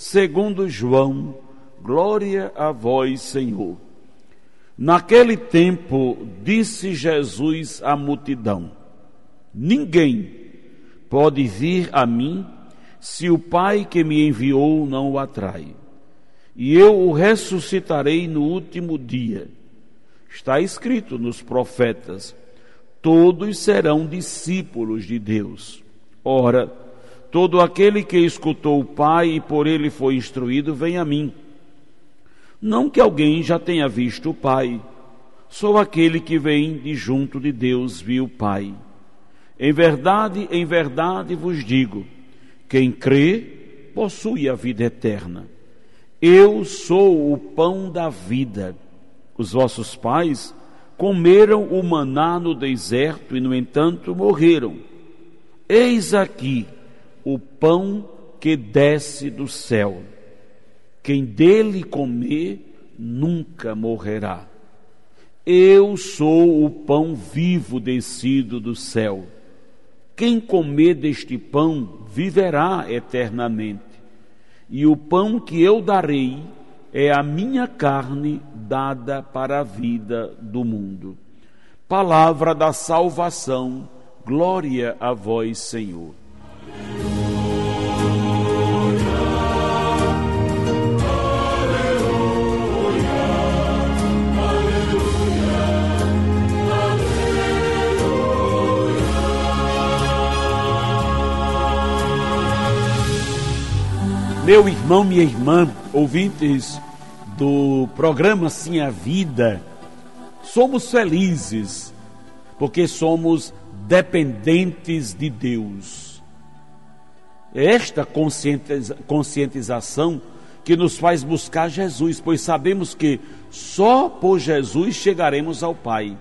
segundo João. Glória a vós, Senhor. Naquele tempo, disse Jesus à multidão: Ninguém pode vir a mim se o Pai que me enviou não o atrai. E eu o ressuscitarei no último dia. Está escrito nos profetas: todos serão discípulos de Deus. Ora, todo aquele que escutou o Pai e por ele foi instruído, vem a mim. Não que alguém já tenha visto o Pai, sou aquele que vem de junto de Deus viu o Pai. Em verdade, em verdade vos digo: quem crê possui a vida eterna. Eu sou o pão da vida. Os vossos pais comeram o maná no deserto e, no entanto, morreram. Eis aqui o pão que desce do céu. Quem dele comer nunca morrerá. Eu sou o pão vivo descido do céu. Quem comer deste pão viverá eternamente. E o pão que eu darei é a minha carne dada para a vida do mundo. Palavra da salvação, glória a vós, Senhor. Meu irmão, minha irmã, ouvintes do programa Sim a Vida, somos felizes porque somos dependentes de Deus. É esta conscientização que nos faz buscar Jesus, pois sabemos que só por Jesus chegaremos ao Pai.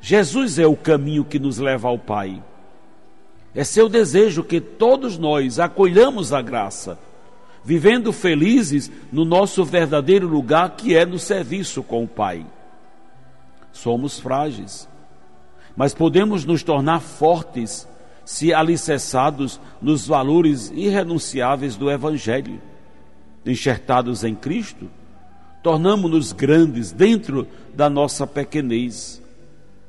Jesus é o caminho que nos leva ao Pai. É seu desejo que todos nós acolhamos a graça vivendo felizes no nosso verdadeiro lugar, que é no serviço com o Pai. Somos frágeis, mas podemos nos tornar fortes se alicerçados nos valores irrenunciáveis do Evangelho. Enxertados em Cristo, tornamos-nos grandes dentro da nossa pequenez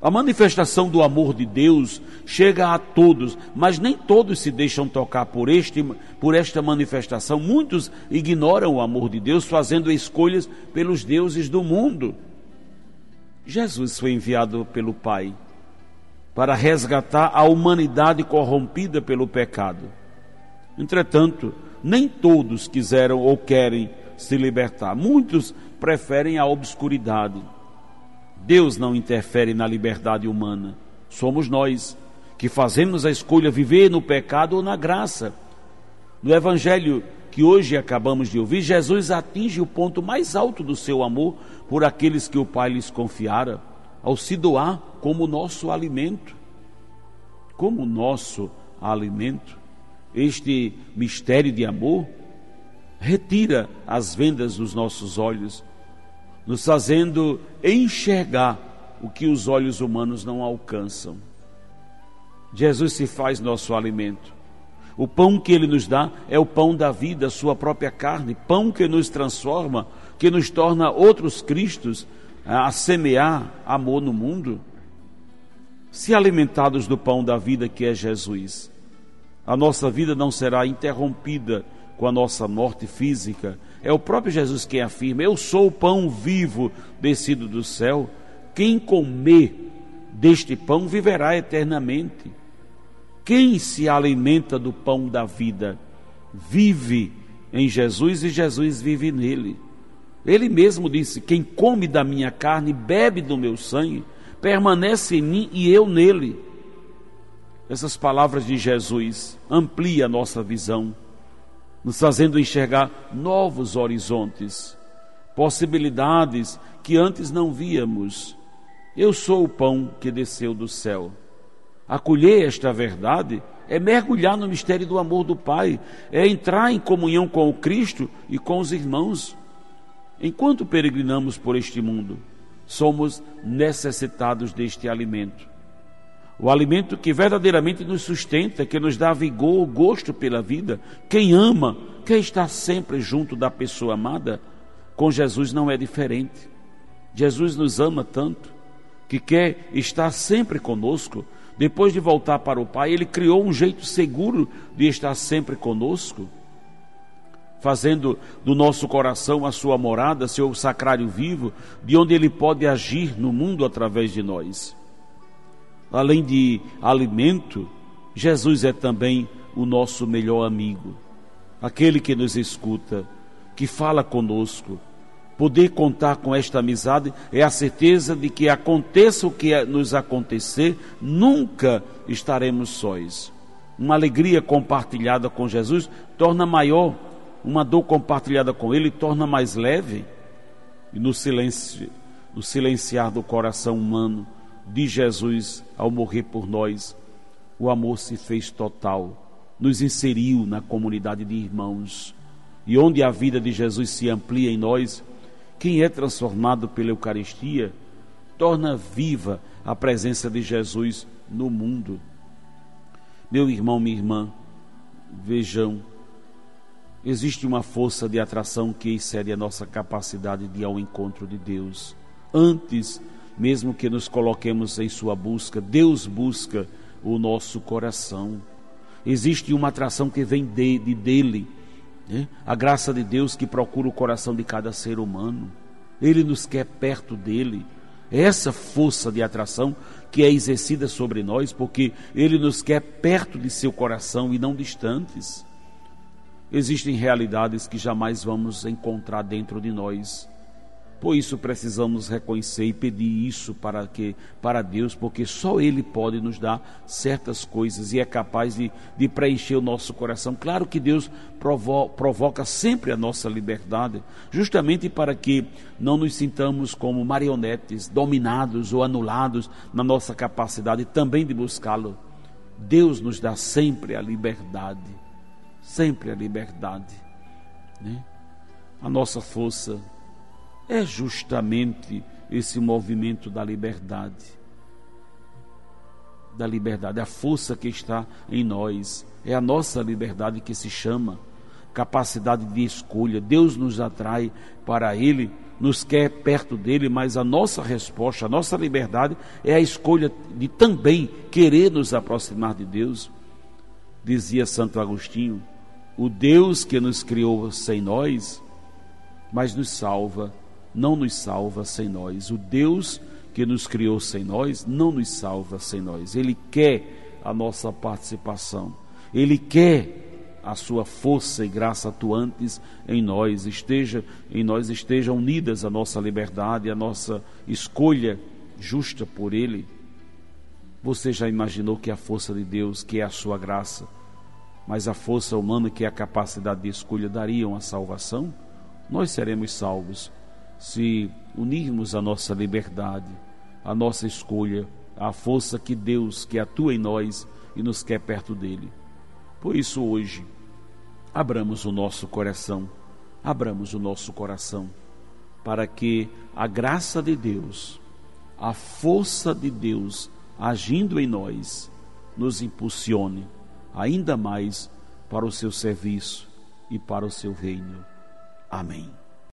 a manifestação do amor de Deus chega a todos, mas nem todos se deixam tocar por, este, por esta manifestação. Muitos ignoram o amor de Deus, fazendo escolhas pelos deuses do mundo. Jesus foi enviado pelo Pai para resgatar a humanidade corrompida pelo pecado. Entretanto, nem todos quiseram ou querem se libertar. Muitos preferem a obscuridade. Deus não interfere na liberdade humana. Somos nós que fazemos a escolha viver no pecado ou na graça. No evangelho que hoje acabamos de ouvir, Jesus atinge o ponto mais alto do seu amor por aqueles que o Pai lhes confiara, ao se doar como nosso alimento. Como nosso alimento, este mistério de amor retira as vendas dos nossos olhos nos fazendo enxergar o que os olhos humanos não alcançam. Jesus se faz nosso alimento. O pão que ele nos dá é o pão da vida, sua própria carne, pão que nos transforma, que nos torna outros cristos a semear amor no mundo. Se alimentados do pão da vida que é Jesus, a nossa vida não será interrompida com a nossa morte física. É o próprio Jesus quem afirma: Eu sou o pão vivo descido do céu. Quem comer deste pão viverá eternamente. Quem se alimenta do pão da vida vive em Jesus e Jesus vive nele. Ele mesmo disse: Quem come da minha carne, bebe do meu sangue, permanece em mim e eu nele. Essas palavras de Jesus ampliam a nossa visão nos fazendo enxergar novos horizontes, possibilidades que antes não víamos. Eu sou o pão que desceu do céu. Acolher esta verdade é mergulhar no mistério do amor do Pai, é entrar em comunhão com o Cristo e com os irmãos. Enquanto peregrinamos por este mundo, somos necessitados deste alimento. O alimento que verdadeiramente nos sustenta, que nos dá vigor, gosto pela vida. Quem ama, quer estar sempre junto da pessoa amada, com Jesus não é diferente. Jesus nos ama tanto que quer estar sempre conosco. Depois de voltar para o Pai, Ele criou um jeito seguro de estar sempre conosco, fazendo do nosso coração a sua morada, seu sacrário vivo, de onde Ele pode agir no mundo através de nós além de alimento, Jesus é também o nosso melhor amigo, aquele que nos escuta, que fala conosco. Poder contar com esta amizade é a certeza de que aconteça o que nos acontecer, nunca estaremos sós. Uma alegria compartilhada com Jesus torna maior, uma dor compartilhada com Ele torna mais leve. E no silêncio, no silenciar do coração humano, de Jesus ao morrer por nós, o amor se fez total, nos inseriu na comunidade de irmãos. E onde a vida de Jesus se amplia em nós, quem é transformado pela Eucaristia torna viva a presença de Jesus no mundo. Meu irmão, minha irmã, vejam, existe uma força de atração que excede a nossa capacidade de ir ao encontro de Deus. Antes mesmo que nos coloquemos em sua busca, Deus busca o nosso coração. Existe uma atração que vem de, de dele, né? a graça de Deus que procura o coração de cada ser humano. Ele nos quer perto dele. É essa força de atração que é exercida sobre nós, porque ele nos quer perto de seu coração e não distantes. Existem realidades que jamais vamos encontrar dentro de nós por isso precisamos reconhecer e pedir isso para que para Deus, porque só Ele pode nos dar certas coisas e é capaz de, de preencher o nosso coração. Claro que Deus provo, provoca sempre a nossa liberdade, justamente para que não nos sintamos como marionetes, dominados ou anulados na nossa capacidade também de buscá-lo. Deus nos dá sempre a liberdade, sempre a liberdade, né? A nossa força é justamente esse movimento da liberdade. Da liberdade, a força que está em nós, é a nossa liberdade que se chama capacidade de escolha. Deus nos atrai para Ele, nos quer perto dele, mas a nossa resposta, a nossa liberdade é a escolha de também querer nos aproximar de Deus. Dizia Santo Agostinho: o Deus que nos criou sem nós, mas nos salva não nos salva sem nós. O Deus que nos criou sem nós não nos salva sem nós. Ele quer a nossa participação. Ele quer a sua força e graça atuantes em nós, esteja em nós esteja unidas a nossa liberdade, a nossa escolha justa por ele. Você já imaginou que a força de Deus, que é a sua graça, mas a força humana, que é a capacidade de escolha, dariam a salvação? Nós seremos salvos se unirmos a nossa liberdade, a nossa escolha, à força que Deus, que atua em nós e nos quer perto dele. Por isso, hoje, abramos o nosso coração, abramos o nosso coração, para que a graça de Deus, a força de Deus agindo em nós, nos impulsione ainda mais para o seu serviço e para o seu reino. Amém.